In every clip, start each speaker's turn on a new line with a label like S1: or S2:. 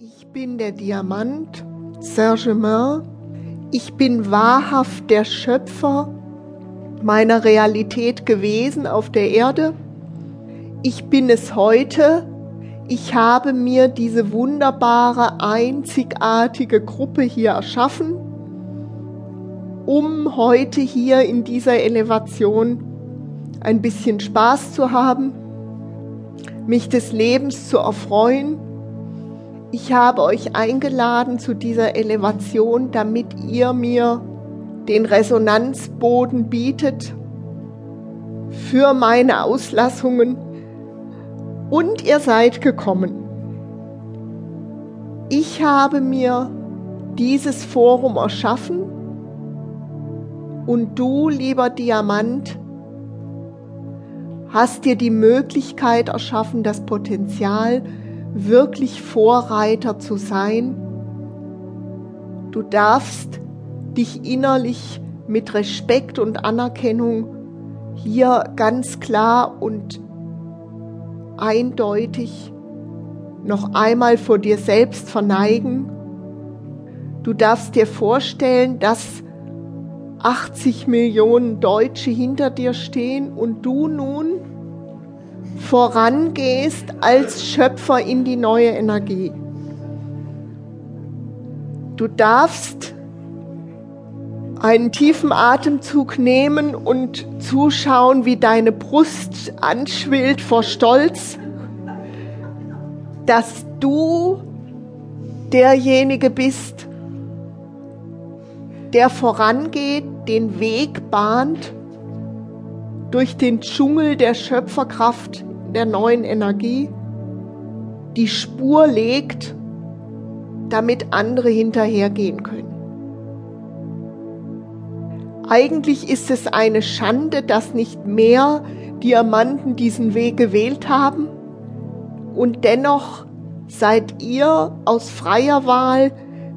S1: Ich bin der Diamant, Saint-Germain. Ich bin wahrhaft der Schöpfer meiner Realität gewesen auf der Erde. Ich bin es heute. Ich habe mir diese wunderbare, einzigartige Gruppe hier erschaffen, um heute hier in dieser Elevation ein bisschen Spaß zu haben, mich des Lebens zu erfreuen. Ich habe euch eingeladen zu dieser Elevation, damit ihr mir den Resonanzboden bietet für meine Auslassungen und ihr seid gekommen. Ich habe mir dieses Forum erschaffen und du, lieber Diamant, hast dir die Möglichkeit erschaffen, das Potenzial, wirklich Vorreiter zu sein. Du darfst dich innerlich mit Respekt und Anerkennung hier ganz klar und eindeutig noch einmal vor dir selbst verneigen. Du darfst dir vorstellen, dass 80 Millionen Deutsche hinter dir stehen und du nun vorangehst als Schöpfer in die neue Energie. Du darfst einen tiefen Atemzug nehmen und zuschauen, wie deine Brust anschwillt vor Stolz, dass du derjenige bist, der vorangeht, den Weg bahnt durch den Dschungel der Schöpferkraft der neuen Energie, die Spur legt, damit andere hinterhergehen können. Eigentlich ist es eine Schande, dass nicht mehr Diamanten diesen Weg gewählt haben und dennoch seid ihr aus freier Wahl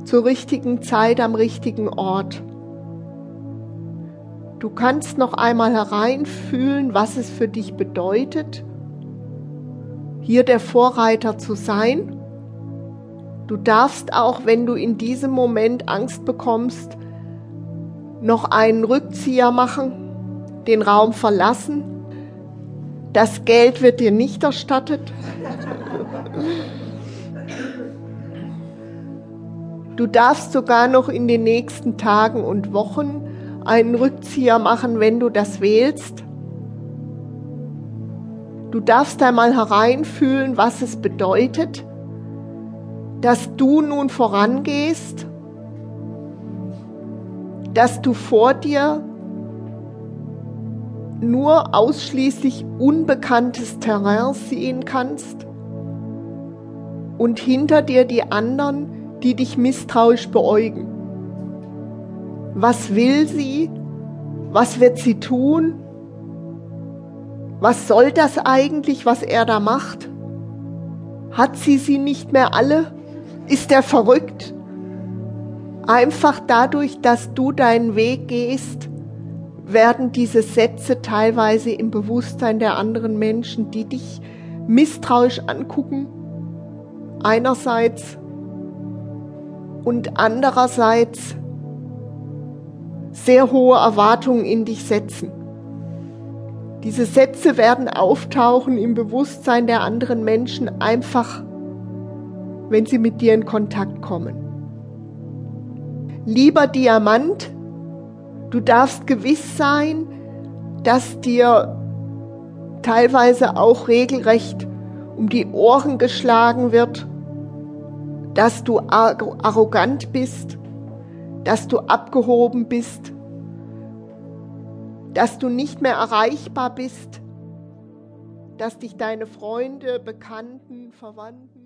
S1: zur richtigen Zeit am richtigen Ort. Du kannst noch einmal hereinfühlen, was es für dich bedeutet, hier der Vorreiter zu sein. Du darfst auch, wenn du in diesem Moment Angst bekommst, noch einen Rückzieher machen, den Raum verlassen. Das Geld wird dir nicht erstattet. Du darfst sogar noch in den nächsten Tagen und Wochen einen Rückzieher machen, wenn du das wählst. Du darfst einmal hereinfühlen, was es bedeutet, dass du nun vorangehst dass du vor dir nur ausschließlich unbekanntes Terrain sehen kannst und hinter dir die anderen, die dich misstrauisch beäugen. Was will sie? Was wird sie tun? Was soll das eigentlich, was er da macht? Hat sie sie nicht mehr alle? Ist er verrückt? Einfach dadurch, dass du deinen Weg gehst, werden diese Sätze teilweise im Bewusstsein der anderen Menschen, die dich misstrauisch angucken, einerseits und andererseits sehr hohe Erwartungen in dich setzen. Diese Sätze werden auftauchen im Bewusstsein der anderen Menschen einfach, wenn sie mit dir in Kontakt kommen. Lieber Diamant, du darfst gewiss sein, dass dir teilweise auch regelrecht um die Ohren geschlagen wird, dass du arrogant bist, dass du abgehoben bist, dass du nicht mehr erreichbar bist, dass dich deine Freunde, Bekannten, Verwandten